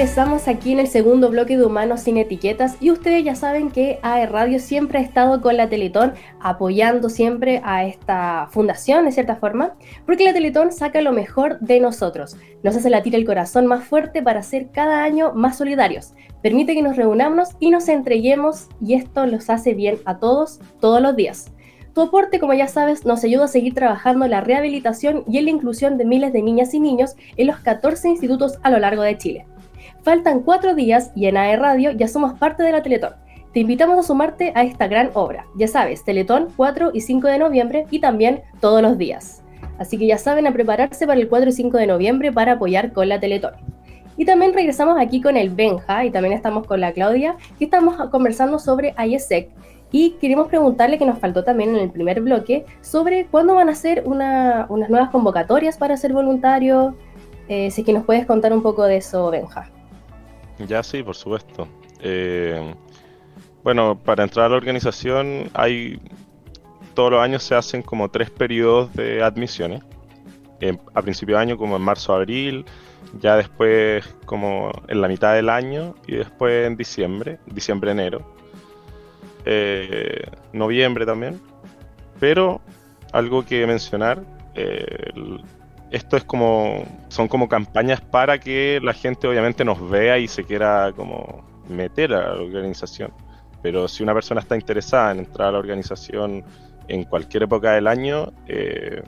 regresamos aquí en el segundo bloque de Humanos sin Etiquetas y ustedes ya saben que AE Radio siempre ha estado con la Teletón apoyando siempre a esta fundación de cierta forma, porque la Teletón saca lo mejor de nosotros, nos hace latir el corazón más fuerte para ser cada año más solidarios, permite que nos reunamos y nos entreguemos y esto los hace bien a todos todos los días. Tu aporte, como ya sabes, nos ayuda a seguir trabajando la rehabilitación y en la inclusión de miles de niñas y niños en los 14 institutos a lo largo de Chile. Faltan cuatro días y en AE Radio ya somos parte de la Teletón. Te invitamos a sumarte a esta gran obra. Ya sabes, Teletón 4 y 5 de noviembre y también todos los días. Así que ya saben a prepararse para el 4 y 5 de noviembre para apoyar con la Teletón. Y también regresamos aquí con el Benja y también estamos con la Claudia, que estamos conversando sobre IESEC. Y queremos preguntarle, que nos faltó también en el primer bloque, sobre cuándo van a ser unas nuevas convocatorias para ser voluntario. Eh, si es que nos puedes contar un poco de eso, Benja. Ya sí, por supuesto. Eh, bueno, para entrar a la organización hay todos los años se hacen como tres periodos de admisiones. a principio de año como en marzo, abril, ya después como en la mitad del año y después en diciembre, diciembre, enero, eh, noviembre también. Pero algo que mencionar, eh, esto es como, son como campañas para que la gente obviamente nos vea y se quiera como meter a la organización. Pero si una persona está interesada en entrar a la organización en cualquier época del año, eh,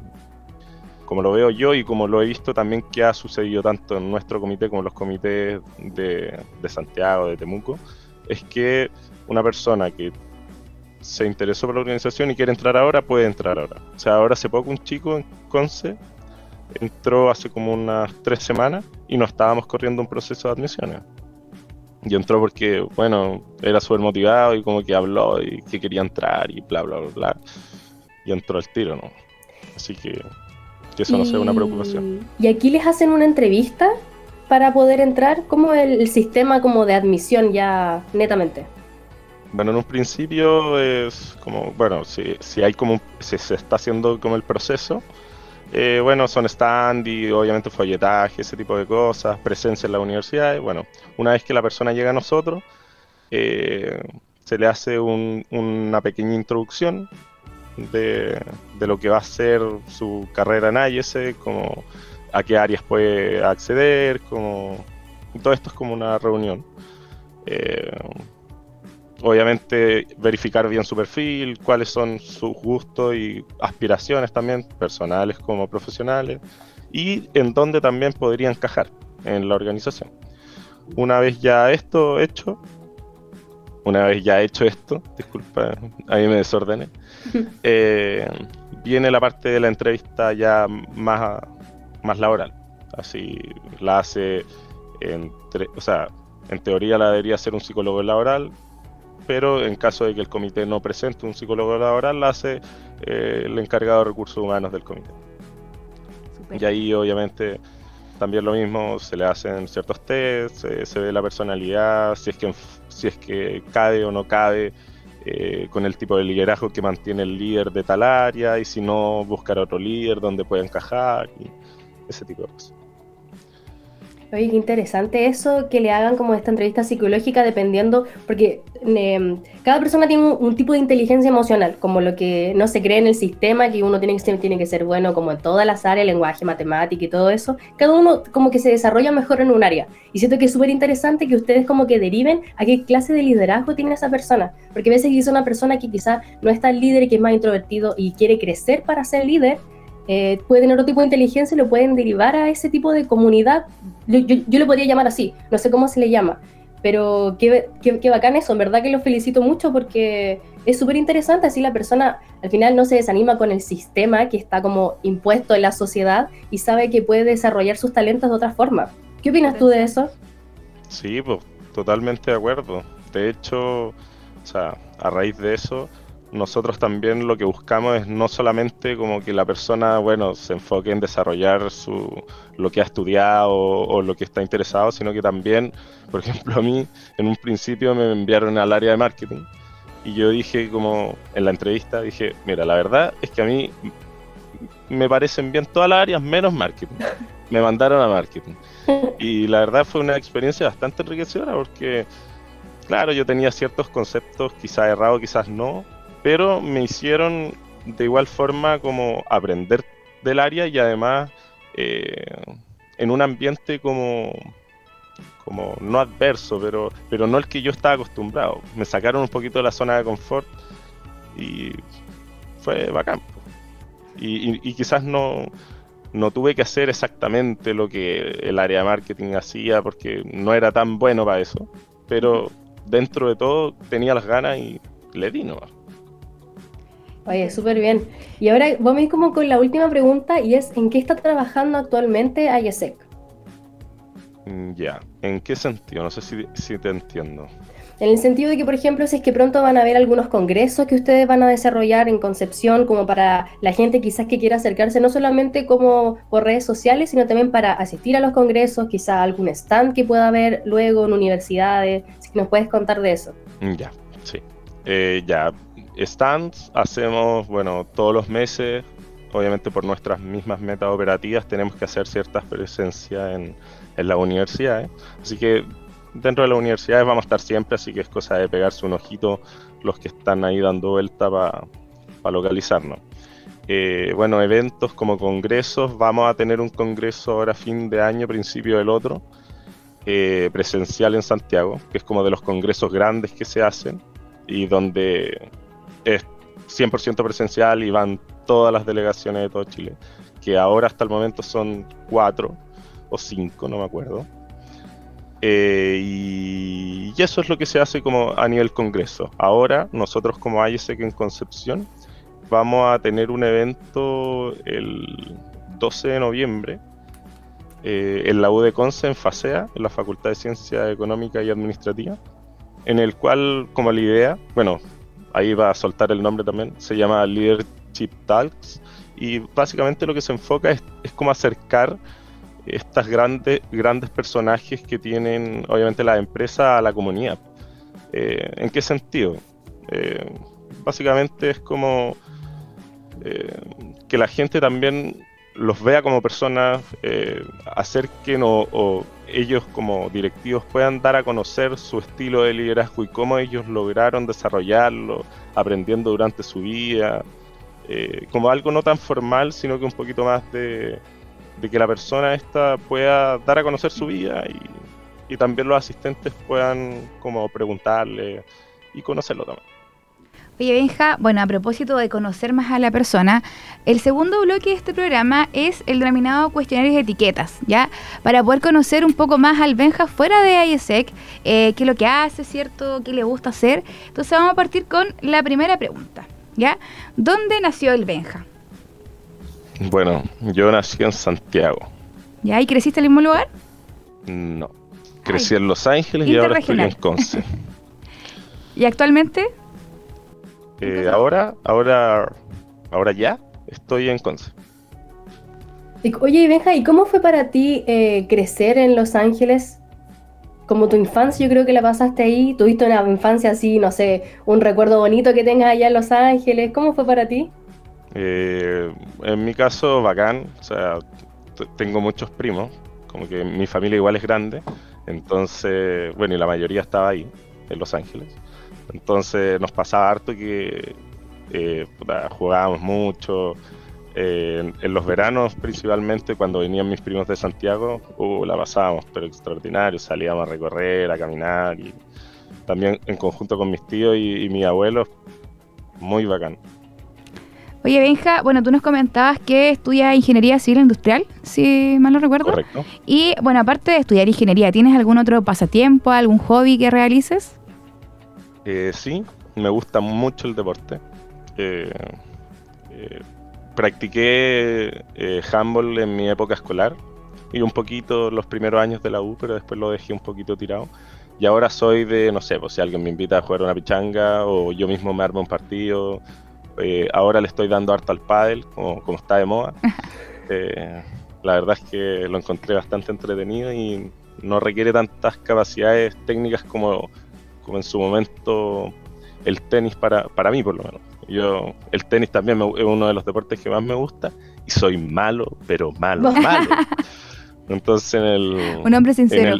como lo veo yo y como lo he visto también que ha sucedido tanto en nuestro comité como en los comités de, de Santiago, de Temuco, es que una persona que se interesó por la organización y quiere entrar ahora, puede entrar ahora. O sea, ahora hace poco un chico en Conce entró hace como unas tres semanas y no estábamos corriendo un proceso de admisiones. Y entró porque, bueno, era súper motivado y como que habló y que quería entrar y bla, bla, bla, bla. Y entró al tiro, ¿no? Así que que eso no sea una preocupación. ¿Y aquí les hacen una entrevista para poder entrar? ¿Cómo el, el sistema como de admisión ya netamente? Bueno, en un principio es como, bueno, si, si hay como, si se está haciendo como el proceso, eh, bueno, son stand y obviamente folletaje, ese tipo de cosas, presencia en la universidad. Bueno, una vez que la persona llega a nosotros, eh, se le hace una pequeña introducción de, lo que va a ser su carrera en IES, como a qué áreas puede acceder, como todo esto es como una reunión. Eh, obviamente verificar bien su perfil, cuáles son sus gustos y aspiraciones también, personales como profesionales, y en dónde también podría encajar en la organización. Una vez ya esto hecho, una vez ya hecho esto, disculpa, a mí me desordené, eh, viene la parte de la entrevista ya más, más laboral. Así la hace, entre, o sea, en teoría la debería ser un psicólogo laboral, pero en caso de que el comité no presente un psicólogo laboral, la hace eh, el encargado de recursos humanos del comité. Y ahí obviamente también lo mismo, se le hacen ciertos tests, se ve la personalidad, si es que, si es que cabe o no cabe eh, con el tipo de liderazgo que mantiene el líder de tal área, y si no, buscar otro líder donde pueda encajar, y ese tipo de cosas. Oye, qué interesante eso, que le hagan como esta entrevista psicológica dependiendo, porque em, cada persona tiene un, tipo de inteligencia emocional, como lo que no se cree en el sistema, que uno tiene que, tiene que ser bueno como en todas las áreas, lenguaje, matemática y todo eso. Cada uno como que se desarrolla mejor en un área. Y siento que es súper interesante que ustedes como que deriven a qué clase de liderazgo tiene esa persona. Porque a veces es una persona que quizá no es tan líder que es más introvertido y quiere crecer para ser líder, eh, puede tener otro tipo de inteligencia y lo pueden derivar a ese tipo de comunidad. Yo, yo, lo podría llamar así, no sé cómo se le llama, pero qué, qué, bacán eso, en verdad que lo felicito mucho porque es súper interesante, así la persona al final no se desanima con el sistema que está como impuesto en la sociedad y sabe que puede desarrollar sus talentos de otra forma. ¿Qué opinas tú de eso? Sí, pues totalmente de acuerdo. De hecho, o sea, a raíz de eso, nosotros también lo que buscamos es no solamente como que la persona, bueno, se enfoque en desarrollar su, lo que ha estudiado o, lo que está interesado, sino que también, por ejemplo, a mí en un principio me enviaron al área de marketing y yo dije como en la entrevista, dije, mira, la verdad es que a mí me parecen bien todas las áreas menos marketing. me mandaron a marketing. Y la verdad fue una experiencia bastante enriquecedora porque, claro, yo tenía ciertos conceptos, quizás errados, quizás no, pero me hicieron de igual forma como aprender del área y además eh, en un ambiente como como no adverso, pero, pero no el que yo estaba acostumbrado. Me sacaron un poquito de la zona de confort y fue bacán. Y, quizás no, no tuve que hacer exactamente lo que el área de marketing hacía porque no era tan bueno para eso, pero dentro de todo tenía las ganas y le di nomás. Oye, súper bien. Y ahora vamos a ir como con la última pregunta y es, ¿en qué está trabajando actualmente IESEC? Mm, ya, ¿en qué sentido? No sé si, te entiendo. En el sentido de que, por ejemplo, si es que pronto van a haber algunos congresos que ustedes van a desarrollar en Concepción, como para la gente quizás que quiera acercarse, no solamente como por redes sociales, sino también para asistir a los congresos, quizás algún stand que pueda haber luego en universidades. Si nos puedes contar de eso. Mm, ya, sí. Eh, ya, stands hacemos, bueno, todos los meses, obviamente por nuestras mismas metas operativas, tenemos que hacer ciertas presencias en en las universidades. Así que dentro de las universidades vamos a estar siempre, así que es cosa de pegarse un ojito los que están ahí dando vuelta para localizarnos. Eh, bueno, eventos como congresos, vamos a tener un congreso ahora fin de año, principio del otro, eh, presencial en Santiago, que es como de los congresos grandes que se hacen y donde es 100% presencial y van todas las delegaciones de todo Chile, que ahora hasta el momento son cuatro o cinco, no me acuerdo. Eh, y, eso es lo que se hace como a nivel congreso. Ahora, nosotros como ISEC en Concepción, vamos a tener un evento el 12 de noviembre eh, en la UDECONCE en FASEA, en la Facultad de Ciencia Económica y Administrativa, en el cual, como la idea, bueno, ahí va a soltar el nombre también, se llama Leadership Talks, y básicamente lo que se enfoca es, es como acercar estas grandes, grandes personajes que tienen obviamente la empresa a la comunidad. Eh, ¿En qué sentido? Eh, básicamente es como eh, que la gente también los vea como personas, acerquen o, o, ellos como directivos puedan dar a conocer su estilo de liderazgo y cómo ellos lograron desarrollarlo, aprendiendo durante su vida, como algo no tan formal, sino que un poquito más de, que la persona esta pueda dar a conocer su vida y, también los asistentes puedan como preguntarle y conocerlo también. Oye, Benja, bueno, a propósito de conocer más a la persona, el segundo bloque de este programa es el denominado cuestionarios de etiquetas, ¿ya? Para poder conocer un poco más al Benja fuera de IESEC, eh, qué es lo que hace, ¿cierto? ¿Qué le gusta hacer? Entonces vamos a partir con la primera pregunta, ¿ya? ¿Dónde nació el Benja? Bueno, yo nací en Santiago. ¿Ya? ¿Y creciste en el mismo lugar? No. Crecí en Los Ángeles y ahora estoy en Conce. ¿Y actualmente? Eh, ahora, ahora, ahora ya estoy en Conce. Oye, Benja, ¿y cómo fue para ti eh, crecer en Los Ángeles? Como tu infancia, yo creo que la pasaste ahí. ¿Tuviste una infancia así, no sé, un recuerdo bonito que tengas allá en Los Ángeles? ¿Cómo fue para ti? Eh, en mi caso, bacán. O sea, tengo muchos primos, como que mi familia igual es grande. Entonces, bueno, y la mayoría estaba ahí, en Los Ángeles. Entonces nos pasaba harto que eh, jugábamos mucho. Eh, en, los veranos, principalmente, cuando venían mis primos de Santiago, uh, la pasábamos, pero extraordinario. Salíamos a recorrer, a caminar y también en conjunto con mis tíos y, y mis abuelos, muy bacán. Oye, Benja, bueno, tú nos comentabas que estudias ingeniería civil industrial, si mal no recuerdo. Correcto. Y bueno, aparte de estudiar ingeniería, ¿tienes algún otro pasatiempo, algún hobby que realices? Eh, sí, me gusta mucho el deporte. Eh, eh, practiqué handball en mi época escolar y un poquito los primeros años de la U, pero después lo dejé un poquito tirado. Y ahora soy de, no sé, pues si alguien me invita a jugar una pichanga o yo mismo me armo un partido eh, ahora le estoy dando harto al pádel, como, está de moda. Eh, la verdad es que lo encontré bastante entretenido y no requiere tantas capacidades técnicas como, como en su momento el tenis para, para mí, por lo menos. Yo, el tenis también es uno de los deportes que más me gusta y soy malo, pero malo, malo. Entonces en el... Un hombre sincero.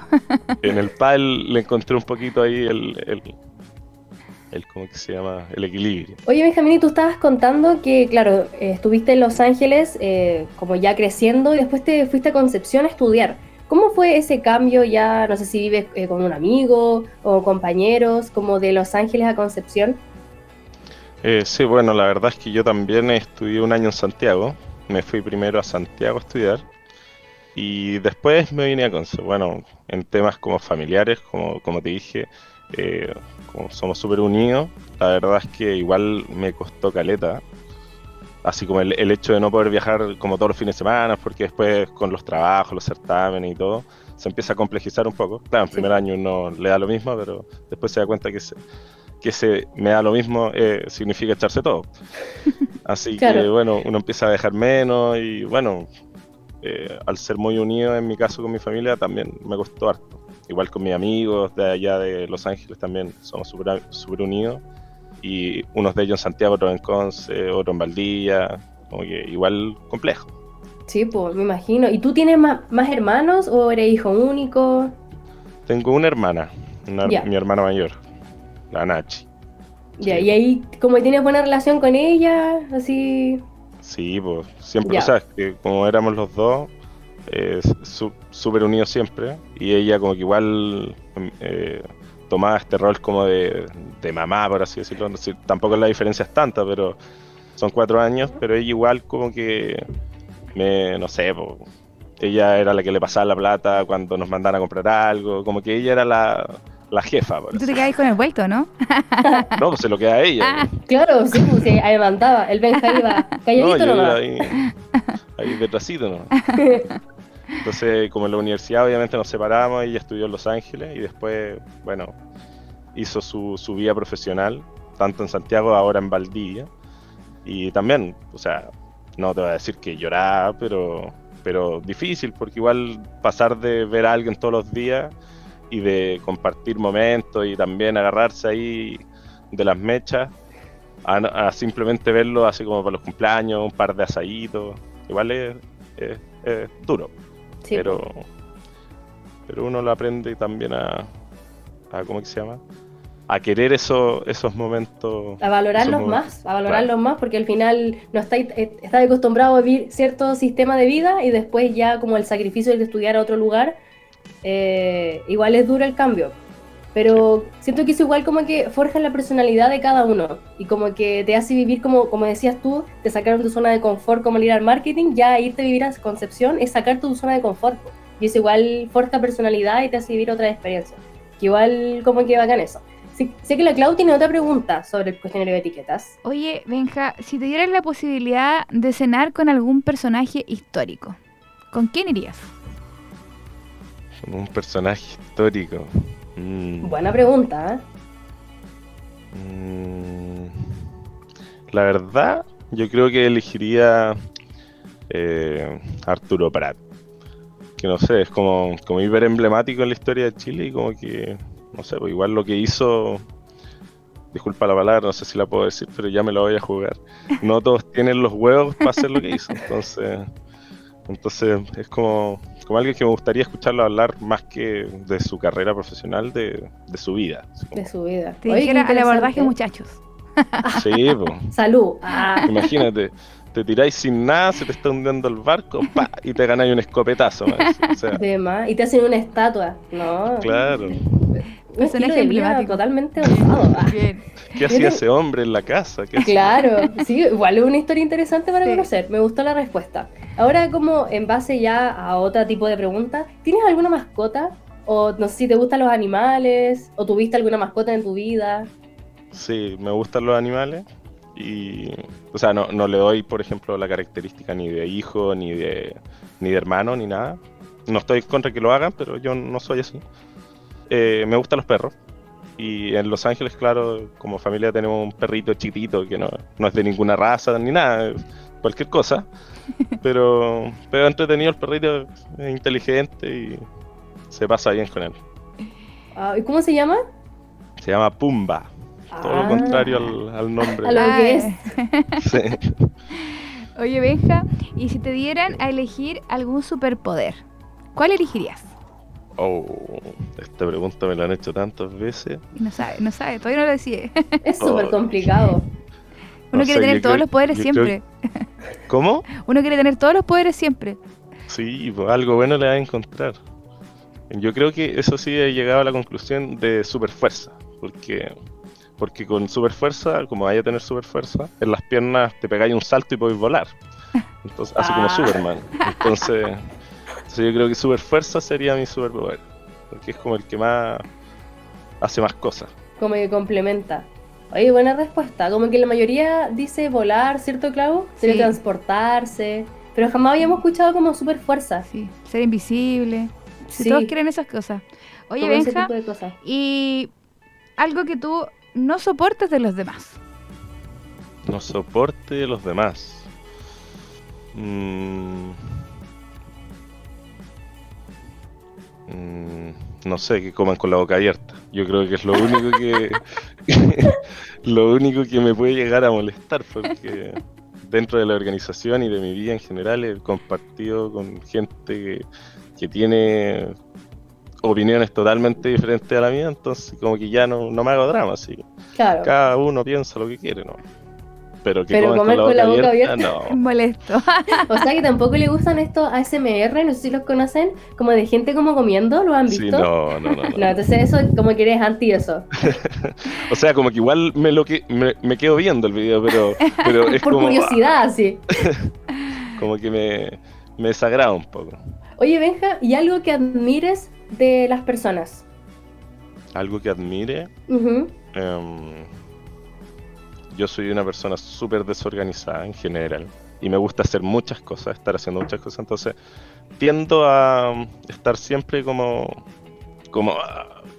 En el, en le encontré un poquito ahí el, el, ¿cómo que se llama? El equilibrio. Oye, Benjamín, tú estabas contando que, claro, eh, estuviste en Los Ángeles eh, como ya creciendo y después te fuiste a Concepción a estudiar. ¿Cómo fue ese cambio ya, no sé si vives eh, con un amigo o compañeros, como de Los Ángeles a Concepción? sí, bueno, la verdad es que yo también estudié un año en Santiago. Me fui primero a Santiago a estudiar y después me vine a Concepción. Bueno, en temas como familiares, como, como te dije, eh, como somos súper unidos, la verdad es que igual me costó caleta. Así como el, hecho de no poder viajar como todos los fines de semana, porque después con los trabajos, los certámenes y todo, se empieza a complejizar un poco. Claro, en primer año uno le da lo mismo, pero después se da cuenta que se, que se me da lo mismo eh, significa echarse todo. Así que bueno, uno empieza a dejar menos y bueno, eh, al ser muy unido en mi caso con mi familia también me costó harto igual con mis amigos de allá de Los Ángeles también somos súper super unidos. Y unos de ellos en Santiago, otros en Conce, otros en Valdivia, como que igual complejo. Sí, pues me imagino. ¿Y tú tienes más, hermanos o eres hijo único? Tengo una hermana, mi hermana mayor, la Nachi. Ya, y ahí, como tienes buena relación con ella, así. Sí, pues siempre, o sea, que como éramos los dos, súper unido siempre y ella como que igual eh, tomaba este rol como de, mamá, por así decirlo. tampoco la diferencia es tanta, pero son cuatro años, pero ella igual como que, me, no sé, ella era la que le pasaba la plata cuando nos mandaban a comprar algo, como que ella era la, la jefa. Tú te quedas con el vuelto, ¿no? no, pues se lo queda a ella. Ah, claro, sí, pues, ahí mandaba. El Benja iba calladito no, nomás. Ahí, ahí detrásito, ¿no? Entonces, como en la universidad, obviamente nos separamos, ella estudió en Los Ángeles y después, bueno, hizo su, su vida profesional, tanto en Santiago, ahora en Valdivia. Y también, o sea, no te voy a decir que lloraba, pero, pero difícil, porque igual pasar de ver a alguien todos los días y de compartir momentos y también agarrarse ahí de las mechas a, simplemente verlo así como para los cumpleaños, un par de asaditos, igual es duro pero, pero uno lo aprende también a, a ¿cómo se llama? a querer eso, esos momentos. A valorarlos más, a valorarlos más, porque al final no está, eh, está acostumbrado a vivir cierto sistema de vida y después ya como el sacrificio de estudiar a otro lugar, eh, igual es duro el cambio. Pero siento que es igual como que forja la personalidad de cada uno y como que te hace vivir como, como decías tú, te sacaron tu zona de confort como el ir al marketing, ya irte a vivir a Concepción es sacar tu zona de confort. Y eso igual forja personalidad y te hace vivir otra experiencia. Que igual como que bacán eso. sé que la Clau tiene otra pregunta sobre el cuestionario de etiquetas. Oye, Benja, si te dieras la posibilidad de cenar con algún personaje histórico, ¿con quién irías? Con un personaje histórico. Mm. Buena pregunta, ¿eh? mm. La verdad, yo creo que elegiría eh, Arturo Prat. Que no sé, es como, como hiper emblemático en la historia de Chile y como que, no sé, pues igual lo que hizo, disculpa la palabra, no sé si la puedo decir, pero ya me lo voy a jugar. No todos tienen los huevos para hacer lo que hizo, entonces, entonces es como, como alguien que me gustaría escucharlo hablar más que de su carrera profesional, de, su vida. De su vida. Te dijera al abordaje, muchachos. Sí, Salud. Ah. Imagínate, te tiráis sin nada, se te está hundiendo el barco, pa, y te ganáis un escopetazo. y te hacen una estatua, ¿no? Claro. Un estilo de totalmente osado. Ah. ¿Qué hacía ese hombre en la casa? claro, sí, igual es una historia interesante para conocer. Me gustó la respuesta. Ahora, como en base ya a otro tipo de preguntas, ¿tienes alguna mascota? O no sé si te gustan los animales, o tuviste alguna mascota en tu vida. Sí, me gustan los animales. Y, o sea, no, no le doy, por ejemplo, la característica ni de hijo, ni de, ni de hermano, ni nada. No estoy contra que lo hagan, pero yo no soy así. Eh, me gustan los perros. Y en Los Ángeles, claro, como familia tenemos un perrito chiquitito que no, no es de ninguna raza ni nada, cualquier cosa. Pero, pero entretenido el perrito, es inteligente y se pasa bien con él. Ah, ¿Y cómo se llama? Se llama Pumba. Todo lo ah. contrario al, nombre. A lo que es. Oye, Benja, ¿y si te dieran a elegir algún superpoder? ¿cuál elegirías? Oh, esta pregunta me la han hecho tantas veces. no sabe, no sabe, todavía no lo decide. Es súper complicado. Uno quiere tener todos los poderes siempre. ¿Cómo? Uno quiere tener todos los poderes siempre. Sí, pues algo bueno le va a encontrar. Yo creo que eso sí he llegado a la conclusión de super fuerza, porque porque con super fuerza, como vaya a tener super fuerza, en las piernas te pegáis un salto y podéis volar. Entonces, así como ah. Superman. Entonces, yo creo que super fuerza sería mi superpoder, porque es como el que más hace más cosas. Como que complementa. Oye, buena respuesta. Como que la mayoría dice volar, ¿cierto, Clau? Teletransportarse. Pero jamás habíamos escuchado como super fuerza. Sí, ser invisible. Si todos quieren esas cosas. Oye, Benja, y algo que tú no soportes de los demás. No soporte de los demás. Mm. Mm, no sé, que coman con la boca abierta. Yo creo que es lo único que lo único que me puede llegar a molestar porque dentro de la organización y de mi vida en general he compartido con gente que, que tiene opiniones totalmente diferentes a la mía, entonces como que ya no, me hago drama, así. Claro. Cada uno piensa lo que quiere, ¿no? Pero que Pero comer con la, boca, abierta, no. molesto. o sea que tampoco le gustan estos ASMR, no sé si los conocen, como de gente como comiendo, ¿lo han visto? Sí, no, no, no, no. entonces eso como que eres anti eso. o sea, como que igual me lo que me, quedo viendo el video, pero, pero es Por curiosidad, sí. como que me, me desagrada un poco. Oye, Benja, ¿y algo que admires de las personas? Algo que admire. Em, yo soy una persona súper desorganizada en general y me gusta hacer muchas cosas, estar haciendo muchas cosas, entonces tiendo a estar siempre como como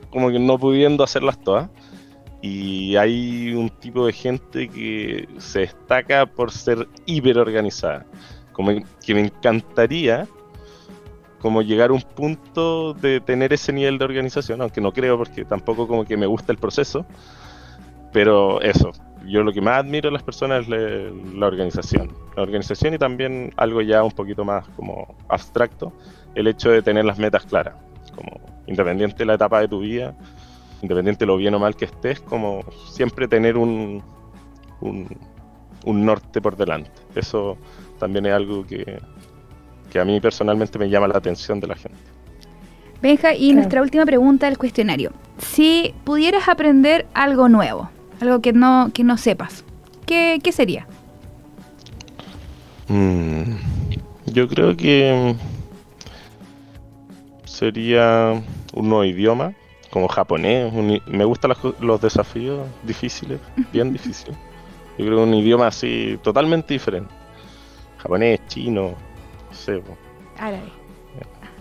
como que no pudiendo hacerlas todas. Y hay un tipo de gente que se destaca por ser hiper organizada, como que me encantaría como llegar a un punto de tener ese nivel de organización, aunque no creo porque tampoco como que me gusta el proceso, pero eso, yo lo que más admiro de las personas es la organización, la organización y también algo ya un poquito más como abstracto, el hecho de tener las metas claras, como independiente de la etapa de tu vida, independiente de lo bien o mal que estés, como siempre tener un, un, un norte por delante. Eso también es algo que, que a mí personalmente me llama la atención de la gente. Benja, y nuestra última pregunta del cuestionario. Si pudieras aprender algo nuevo, algo que no, que no sepas, ¿qué, sería? Mm, yo creo que sería un nuevo idioma, como japonés. me gustan los, desafíos difíciles, bien difíciles. Yo creo que un idioma así totalmente diferente. Japonés, chino, Árabe.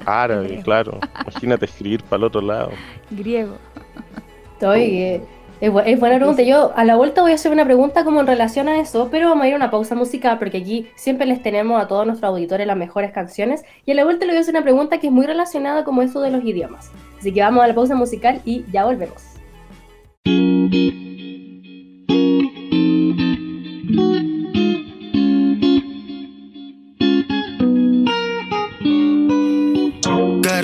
Árabe, claro. Imagínate escribir para el otro lado. Griego. Estoy. Es, buena pregunta. Yo a la vuelta voy a hacer una pregunta como en relación a eso, pero vamos a ir a una pausa musical porque aquí siempre les tenemos a todos nuestros auditores las mejores canciones. Y a la vuelta le voy a hacer una pregunta que es muy relacionada como eso de los idiomas. Así que vamos a la pausa musical y ya volvemos.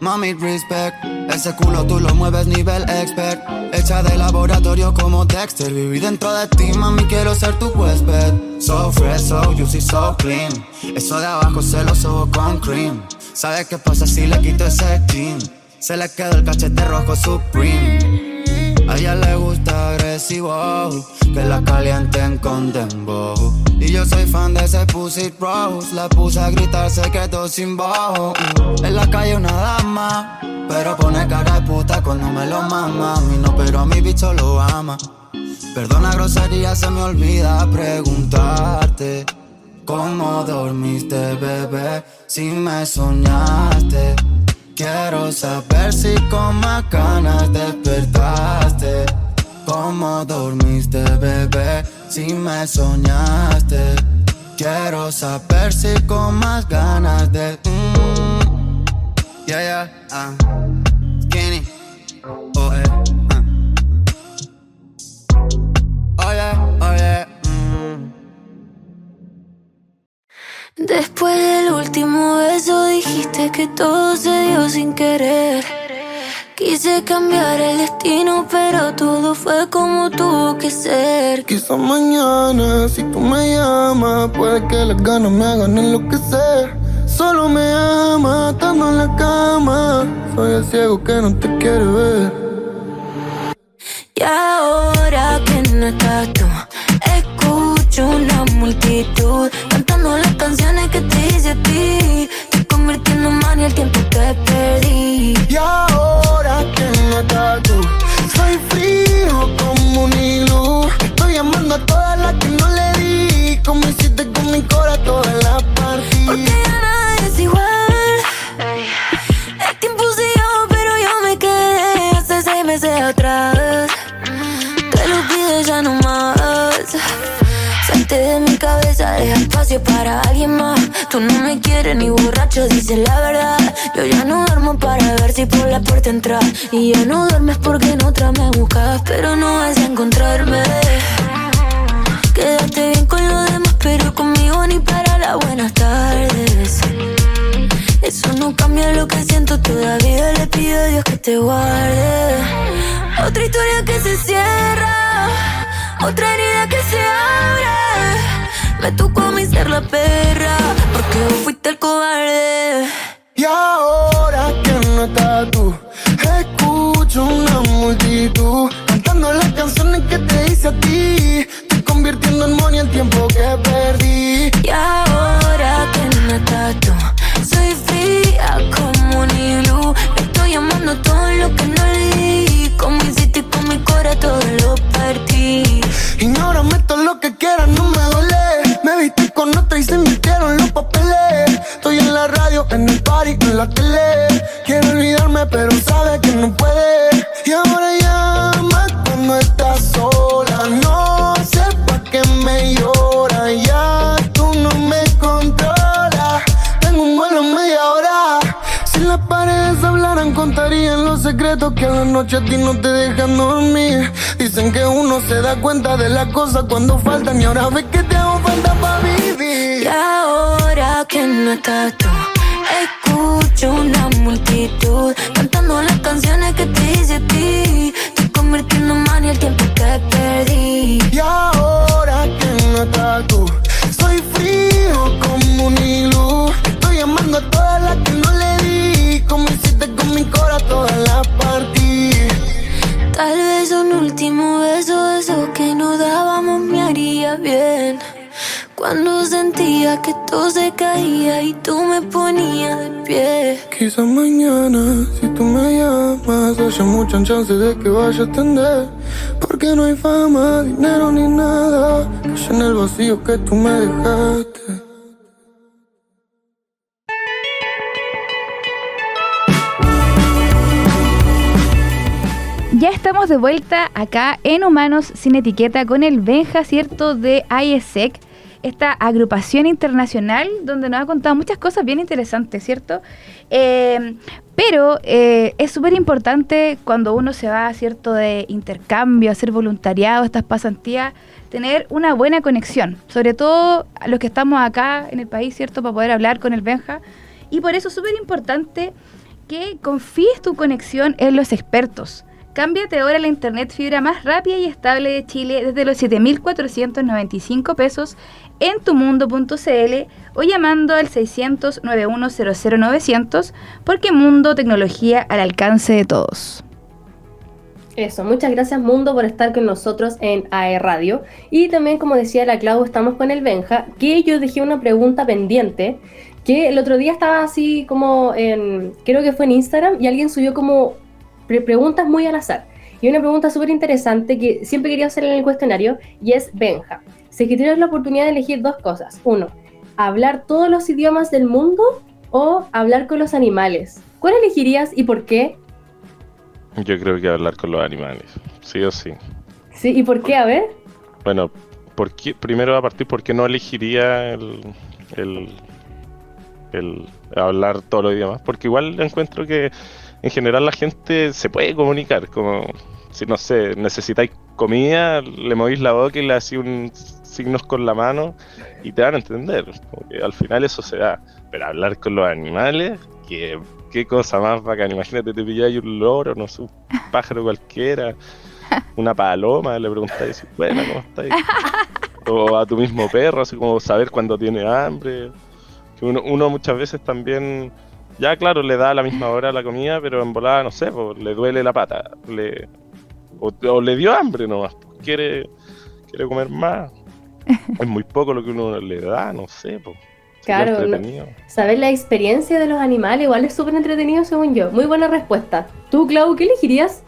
Mami, respect. Ese culo tú lo mueves nivel expert. Hecha de laboratorio como Dexter. Viví dentro de ti, mami, quiero ser tu huésped. So fresh, so juicy, so clean. Eso de abajo se lo sobo con cream. ¿Sabes qué pasa si le quito ese jean? Se le quedó el cachete rojo supreme. A ella le gusta agresivo, que la calienten con dembow. Y yo soy fan de ese pussy rose, la puse a gritar, se quedó sin bajo. En la calle una dama, pero pone cara de puta cuando me lo mama. A mí no, pero a mi bicho lo ama. Perdona grosería, se me olvida preguntarte. ¿Cómo dormiste, bebé? Si me soñaste. Quiero saber si con más ganas despertaste. ¿Cómo dormiste, bebé? Si me soñaste. Quiero saber si con más ganas de. Mm, yeah, yeah, uh, Después del último beso dijiste que todo se dio sin querer. Quise cambiar el destino, pero todo fue como tuvo que ser. Quizás mañana, si tú me llamas, puede que las ganas me hagan enloquecer. Solo me ama, estando en la cama. Soy el ciego que no te quiere ver. Y ahora que no estás tú, escucho una multitud cantando las canciones que te hice a ti. Estoy convirtiendo en mania el tiempo que perdí. Y ahora que no estás tú, soy frío como un iglú. Estoy llamando a todas las que no le di. Como hiciste con mi corazón toda la partida. Deja espacio para alguien más. Tú no me quieres ni borracho, dices la verdad. Yo ya no duermo para ver si por la puerta entras. Y ya no duermes porque en otra me buscas, pero no vas a encontrarme. Quédate bien con los demás, pero conmigo ni para las buenas tardes. Eso no cambia lo que siento, todavía le pido a Dios que te guarde. Otra historia que se cierra, otra herida que se abre. Se da cuenta de las cosas cuando faltan y ahora ves que te hago falta para vivir. Y ahora que no estás tú, escucho una multitud cantando las canciones que te hice a ti. Estoy convirtiendo en el tiempo sentía que todo se caía y tú me ponías de pie. Quizás mañana, si tú me llamas, haya muchas chances de que vaya a atender. Porque no hay fama, dinero ni nada que llene el vacío que tú me dejaste. Ya estamos de vuelta acá en Humanos sin Etiqueta con el Benja, ¿cierto? De IESEC, esta agrupación internacional donde nos ha contado muchas cosas bien interesantes, ¿cierto? Eh, pero eh, es súper importante cuando uno se va, ¿cierto? De intercambio, hacer voluntariado, estas pasantías, tener una buena conexión, sobre todo los que estamos acá en el país, ¿cierto? Para poder hablar con el Benja. Y por eso es súper importante que confíes tu conexión en los expertos. Cámbiate ahora la internet fibra más rápida y estable de Chile desde los 7.495 pesos en tumundo.cl o llamando al 600 9100 900 porque Mundo Tecnología al alcance de todos. Eso, muchas gracias Mundo por estar con nosotros en AE Radio. Y también, como decía la Clau, estamos con el Benja, que yo dejé una pregunta pendiente, que el otro día estaba así como en, creo que fue en Instagram, y alguien subió como pre- preguntas muy al azar. Y una pregunta súper interesante que siempre quería hacer en el cuestionario, y es Benja. Si que tienes la oportunidad de elegir dos cosas. Uno, hablar todos los idiomas del mundo o hablar con los animales. ¿Cuál elegirías y por qué? Yo creo que hablar con los animales, sí o sí. Sí, ¿y por qué? A ver. Bueno, ¿por qué? primero a partir porque no elegiría el, el, el hablar todos los idiomas, porque igual encuentro que en general la gente se puede comunicar, como si no sé, necesitáis comida, le movís la boca y le hacéis un signos con la mano y te van a entender, porque al final eso se da, pero hablar con los animales, que qué cosa más bacán, imagínate te pilláis un loro, no sé, un pájaro cualquiera, una paloma, le preguntáis, bueno, ¿cómo estáis? O a tu mismo perro, así como saber cuándo tiene hambre. Que uno, uno muchas veces también, ya claro, le da a la misma hora la comida, pero en volada, no sé, pues, le duele la pata, le, o, le dio hambre nomás, pues, quiere, quiere comer más. es muy poco lo que uno le da, no sé, pues. Claro, saber la experiencia de los animales igual es súper entretenido según yo. Muy buena respuesta. ¿Tú, Clau, qué elegirías?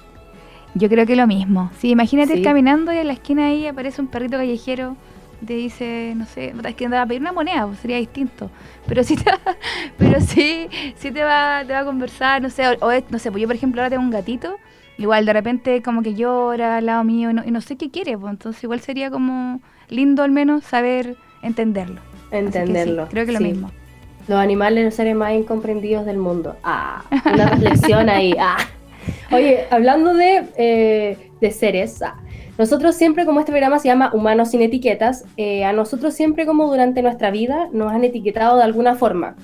Yo creo que lo mismo. Sí, imagínate ir caminando y en la esquina ahí aparece un perrito callejero te dice, no sé, es que andaba a pedir una moneda, pues sería distinto. Pero sí te va, pero sí, sí te va, te va a conversar, no sé, o, no sé, pues yo por ejemplo ahora tengo un gatito, igual de repente como que llora al lado mío y no, y no sé qué quiere, pues entonces igual sería como lindo al menos saber entenderlo. Entenderlo. creo que lo mismo. Los animales los seres más incomprendidos del mundo. Ah, una reflexión ahí. Ah. Oye, hablando de, eh, de seres, ah, nosotros siempre, como este programa se llama Humanos sin Etiquetas, eh, a nosotros siempre como durante nuestra vida nos han etiquetado de alguna forma,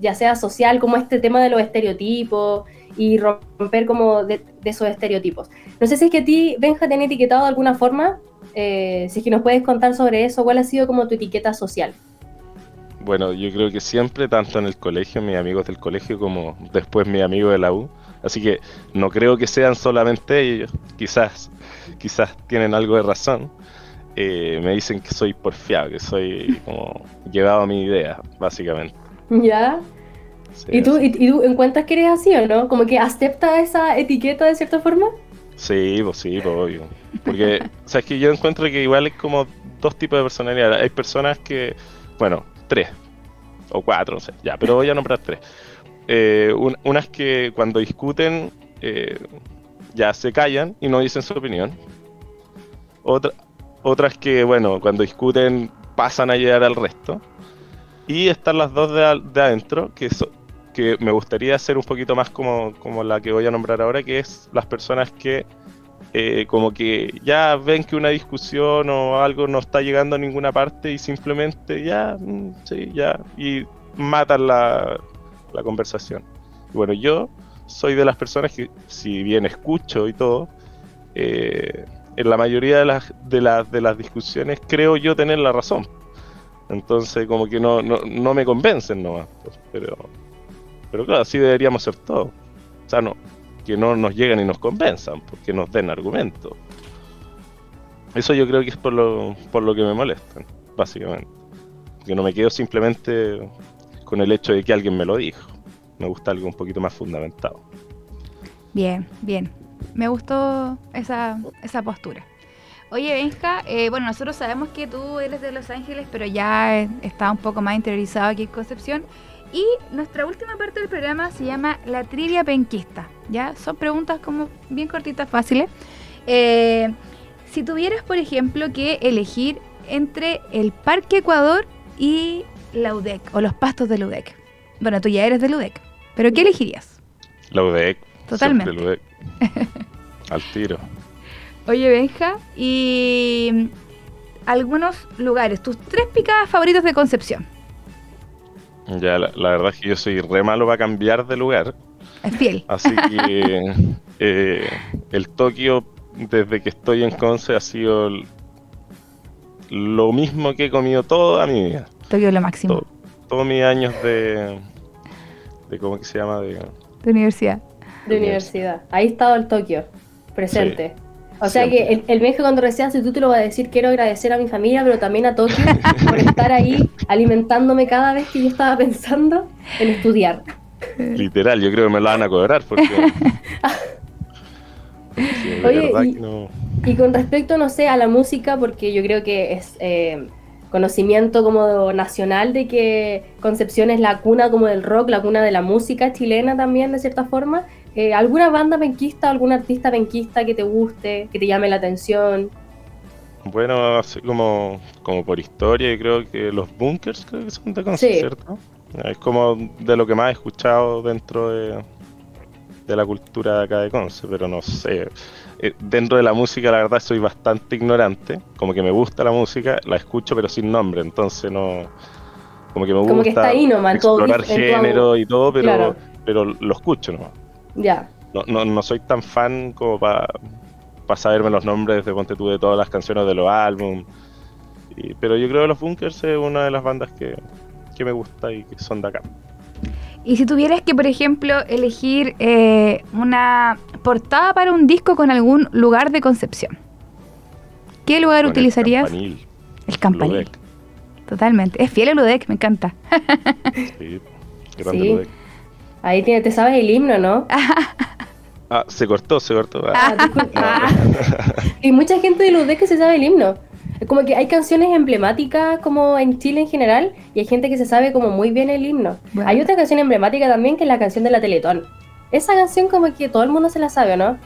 ya sea social, como este tema de los estereotipos y romper como de, esos estereotipos. No sé si es que a ti, Benja, te han etiquetado de alguna forma, eh, si es que nos puedes contar sobre eso, ¿cuál ha sido como tu etiqueta social? Bueno, yo creo que siempre, tanto en el colegio, mis amigos del colegio, como después mis amigos de la U, Así que no creo que sean solamente ellos, quizás, quizás tienen algo de razón. Eh, me dicen que soy porfiado, que soy como llevado a mi idea, básicamente. ¿Ya? ¿Y, tú, y, tú encuentras que eres así o no? ¿Como que acepta esa etiqueta de cierta forma? Sí, pues sí, pues obvio. Porque, o sea, es que yo encuentro que igual es como dos tipos de personalidad. Hay personas que, bueno, tres o cuatro, no sé, ya, pero voy a nombrar tres eh, unas que cuando discuten eh, ya se callan y no dicen su opinión. otras que, bueno, cuando discuten pasan a llegar al resto. Y están las dos de, adentro, que, que me gustaría ser un poquito más como, como la que voy a nombrar ahora, que es las personas que eh, como que ya ven que una discusión o algo no está llegando a ninguna parte y simplemente ya, mm, sí, ya, y matan la, la conversación. bueno, yo soy de las personas que, si bien escucho y todo, eh, en la mayoría de las, de, las, de las discusiones creo yo tener la razón. Entonces, como que no, no, no me convencen nomás. Pues, pero, pero claro, así deberíamos ser todos. O sea, no, que no nos lleguen y nos convenzan, porque nos den argumentos. Eso yo creo que es por lo, por lo que me molestan, básicamente. Que no me quedo simplemente con el hecho de que alguien me lo dijo. Me gusta algo un poquito más fundamentado. Bien, bien. Me gustó esa, esa postura. Oye, Benja, eh, bueno, nosotros sabemos que tú eres de Los Ángeles, pero ya está un poco más interiorizado aquí en Concepción. Y nuestra última parte del programa se llama La Trivia Penquista. ¿ya? Son preguntas como bien cortitas, fáciles. Eh, si tuvieras, por ejemplo, que elegir entre el Parque Ecuador y la UDEC o los pastos de la UDEC. Bueno, tú ya eres de la UDEC, pero ¿qué elegirías? La UDEC. Totalmente. UDEC. Al tiro. Oye, Benja, y algunos lugares, tus tres picadas favoritos de Concepción. Ya, la, verdad es que yo soy re malo para cambiar de lugar. Es fiel. Así que eh, el Tokio, desde que estoy en Conce, ha sido lo mismo que he comido toda mi vida. Tokio es lo máximo. todos mis años de, de. ¿Cómo que se llama? De, de universidad. De universidad. Ahí estado el Tokio, presente. O sea que el, el Benja cuando recibas el título va a decir quiero agradecer a mi familia, pero también a Tokio por estar ahí alimentándome cada vez que yo estaba pensando en estudiar. Literal, yo creo que me lo van a cobrar porque... Oye, y, con respecto, no sé, a la música, porque yo creo que es eh, conocimiento como nacional de que Concepción es la cuna como del rock, la cuna de la música chilena también, de cierta forma. Eh, ¿Alguna banda penquista, algún artista penquista que te guste, que te llame la atención? Bueno, así como, como por historia, creo que los bunkers creo que son de Concepción, ¿cierto? Es como de lo que más he escuchado dentro de, de la cultura de acá de Conce, pero no sé. Eh, dentro de la música, la verdad, soy bastante ignorante. Como que me gusta la música, la escucho, pero sin nombre, entonces no. Como que me como que está ahí nomás, explorar género y todo, pero, pero lo escucho nomás. Ya. No, no, no soy tan fan como para saberme los nombres de Ponte tú de todas las canciones de los álbumes. pero yo creo que Los Bunkers es una de las bandas que, que me gusta y que son de acá. Y si tuvieras que, por ejemplo, elegir eh, una portada para un disco con algún lugar de concepción, ¿qué lugar utilizarías? El campanil. El campanil. Totalmente. Es fiel a Ludec, me encanta. sí, grande sí. Ahí tiene, te sabes el himno, ¿no? ah, se cortó, se cortó. Ah, ah. y mucha gente de Ludec que se sabe el himno. Como que hay canciones emblemáticas como en Chile en general y hay gente que se sabe como muy bien el himno. Hay otra canción emblemática también que es la canción de la Teletón. Esa canción como que todo el mundo se la sabe, ¿no?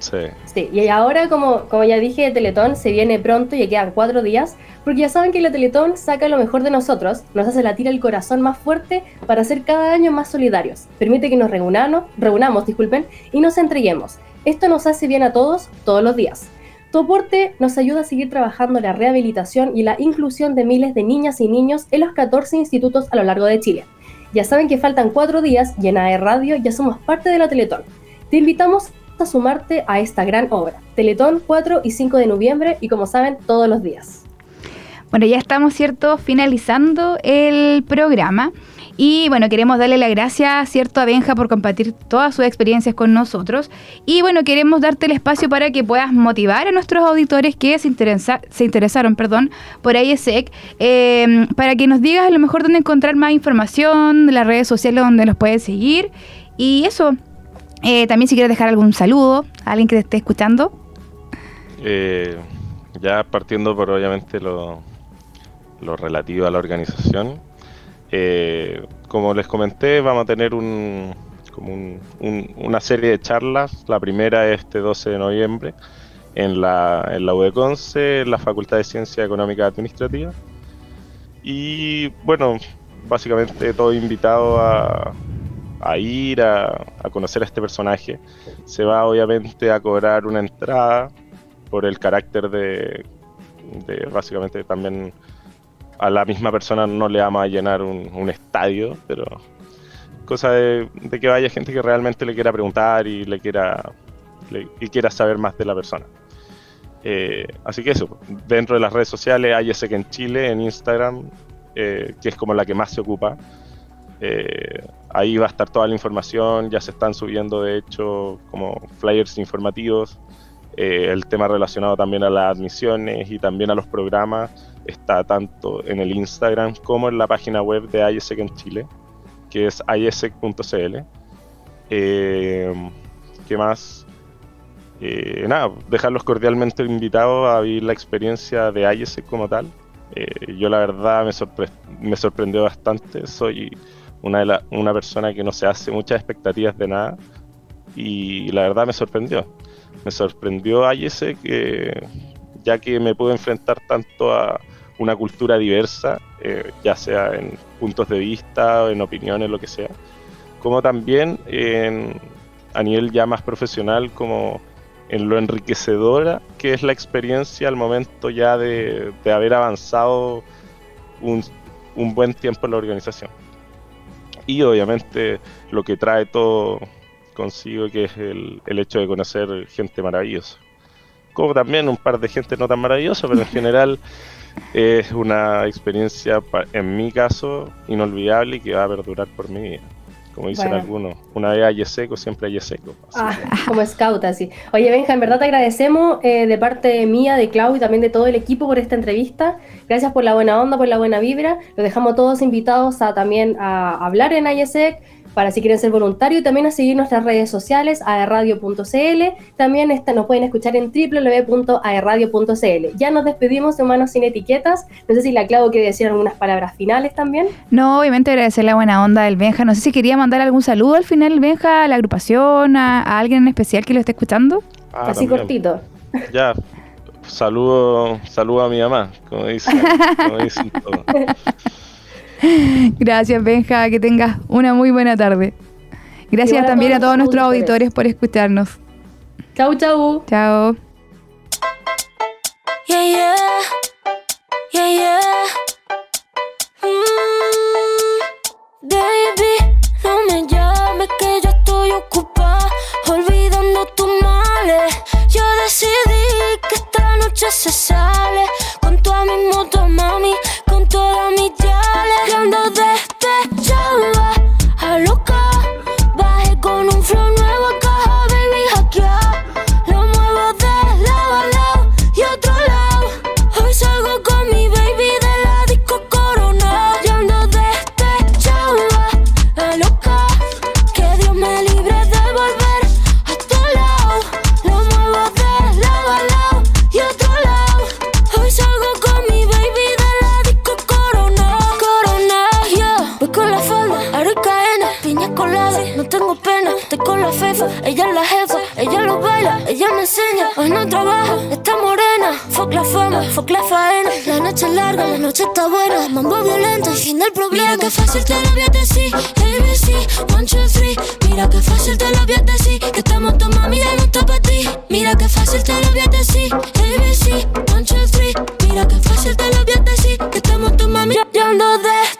Sí. Sí, y ahora como, como ya dije, Teletón se viene pronto y ya quedan cuatro días, porque ya saben que la Teletón saca lo mejor de nosotros, nos hace latir el corazón más fuerte para ser cada año más solidarios. Permite que nos reunamos, reunamos disculpen, y nos entreguemos. Esto nos hace bien a todos, todos los días. Tu aporte nos ayuda a seguir trabajando la rehabilitación y la inclusión de miles de niñas y niños en los 14 institutos a lo largo de Chile. Ya saben que faltan cuatro días y en AE Radio ya somos parte de la Teletón. Te invitamos a sumarte a esta gran obra. Teletón 4 y 5 de noviembre y como saben, todos los días. Bueno, ya estamos, ¿cierto?, finalizando el programa. Y bueno, queremos darle la gracia, ¿cierto?, a Benja por compartir todas sus experiencias con nosotros. Y bueno, queremos darte el espacio para que puedas motivar a nuestros auditores que se, interesa, se interesaron perdón, por IESEC, em, para que nos digas a lo mejor dónde encontrar más información, las redes sociales donde los puedes seguir. Y eso, eh, también si quieres dejar algún saludo a alguien que te esté escuchando. Eh, ya partiendo por obviamente lo, lo relativo a la organización, eh, como les comenté, vamos a tener un, como una serie de charlas. La primera es este 12 de noviembre en la, en la UDECONCE, en la Facultad de Ciencia Económica Administrativa. Y bueno, básicamente todo invitado a, a ir a, a, conocer a este personaje. Se va obviamente a cobrar una entrada por el carácter de, de básicamente también a la misma persona no le vamos a llenar un, estadio, pero cosa de, que vaya gente que realmente le quiera preguntar y le quiera, y quiera saber más de la persona. Eh, así que eso, dentro de las redes sociales hay ese que en Chile, en Instagram, eh, que es como la que más se ocupa. Eh, ahí va a estar toda la información, ya se están subiendo de hecho como flyers informativos, el tema relacionado también a las admisiones y también a los programas está tanto en el Instagram como en la página web de IESEC en Chile, que es iesec.cl. Eh, ¿Qué más? Eh, nada, dejarlos cordialmente invitados a vivir la experiencia de IESEC como tal. Eh, yo la verdad me, me sorprendió bastante, soy una, de una persona que no se hace muchas expectativas de nada y la verdad me sorprendió. Me sorprendió IESEC ya que me pude enfrentar tanto a, una cultura diversa, eh, ya sea en puntos de vista, en opiniones, lo que sea, como también a nivel ya más profesional, como en lo enriquecedora que es la experiencia al momento ya de, haber avanzado un, buen tiempo en la organización. Y obviamente lo que trae todo consigo, que es el, el hecho de conocer gente maravillosa. Como también un par de gente no tan maravillosa, pero en general es una experiencia, en mi caso, inolvidable y que va a perdurar por mi vida. Como dicen algunos, una vez hay seco, siempre hay seco. Ah, como scout, así. Oye, Benja, en verdad te agradecemos eh, de parte mía, de Clau y también de todo el equipo por esta entrevista. Gracias por la buena onda, por la buena vibra. Los dejamos todos invitados a también a hablar en IESEC para si quieren ser voluntarios y también a seguir nuestras redes sociales, aerradio.cl. También está, nos pueden escuchar en www.aerradio.cl. Ya nos despedimos de Humanos Sin Etiquetas. No sé si la Clau quiere decir algunas palabras finales también. No, obviamente agradecer la buena onda del Benja. No sé si quería mandar algún saludo al final, Benja, a la agrupación, a, alguien en especial que lo esté escuchando. Ah, Así cortito. Ya, saludo, saludo a mi mamá, como dicen, como dicen todos. Gracias, Benja. Que tengas una muy buena tarde. Gracias también a todos nuestros auditores por escucharnos. Chau, chau. Chao. Yeah, yeah. Yeah, yeah. Mm, baby, no me llames que yo estoy ocupada olvidando tus males. Yo decidí que esta noche se sale con toda mi moto, mami, Ella es la jefa, ella lo baila, ella me enseña. Hoy no trabaja, está morena. Fuck la fama, fuck la faena. La noche es larga, la noche está buena. Mambo violento, fin del problema. Mira que fácil te lo voy a decir. ABC, one, two, three. Mira que fácil te lo voy a decir. Que estamos tu mami, ya no está para ti. Mira que fácil te lo voy a decir. ABC, one, two, three. Mira que fácil te lo voy a decir. Que estamos tu mami, ya ando despechada.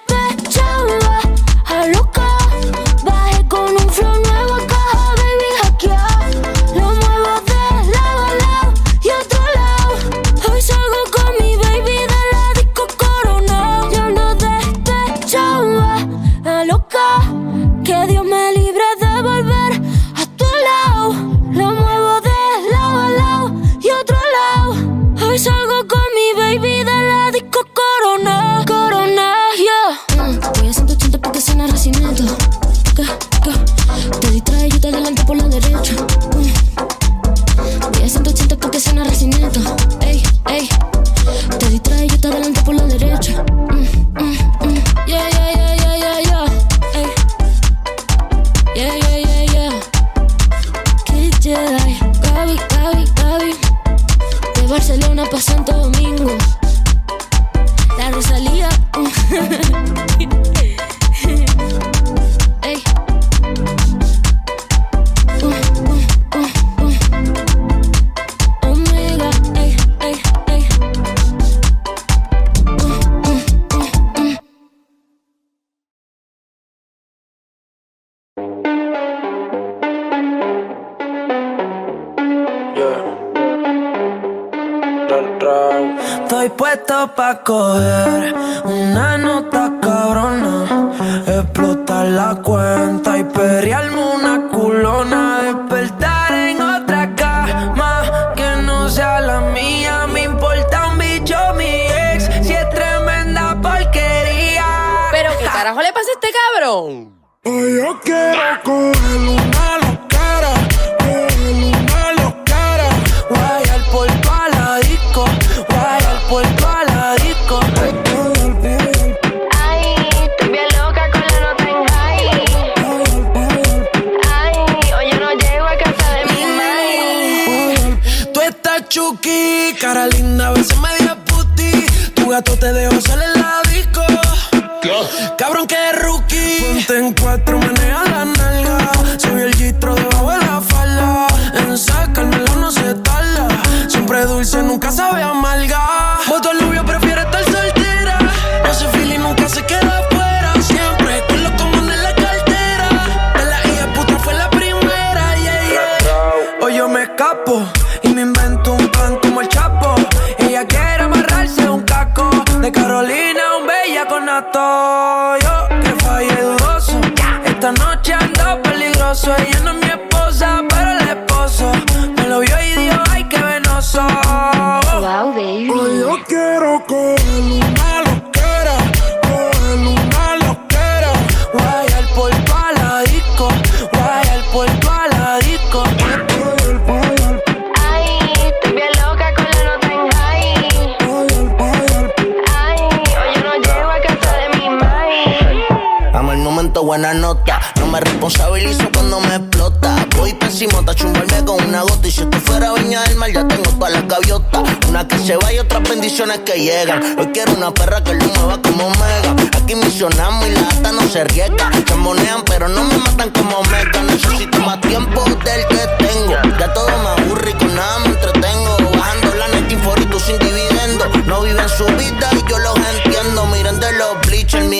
Buena nota. No me responsabilizo cuando me explota. Voy pésimo, te chumbarme con una gota. Y si esto fuera viña del mar, ya tengo todas las gaviotas. Una que se va y otras bendiciones que llegan. Hoy quiero una perra que lo mueva como mega. Aquí misionamos y la ata no se riega. Se monean, pero no me matan como mega. Necesito más tiempo del que tengo. Ya todo me aburre y con nada me entretengo. Bajando la net y sin dividendo. No viven su vida y yo los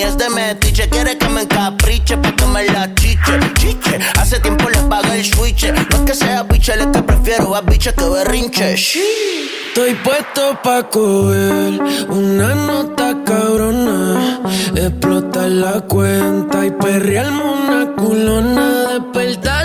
es de metiche. Quiere que me encapriche pa' que me la chiche. Chiche, hace tiempo le pagué el switch. No es que sea biche, es que prefiero a biche que berrinche. Estoy puesto pa' coger una nota cabrona. Explotar la cuenta y perrearme una culona. Despertarle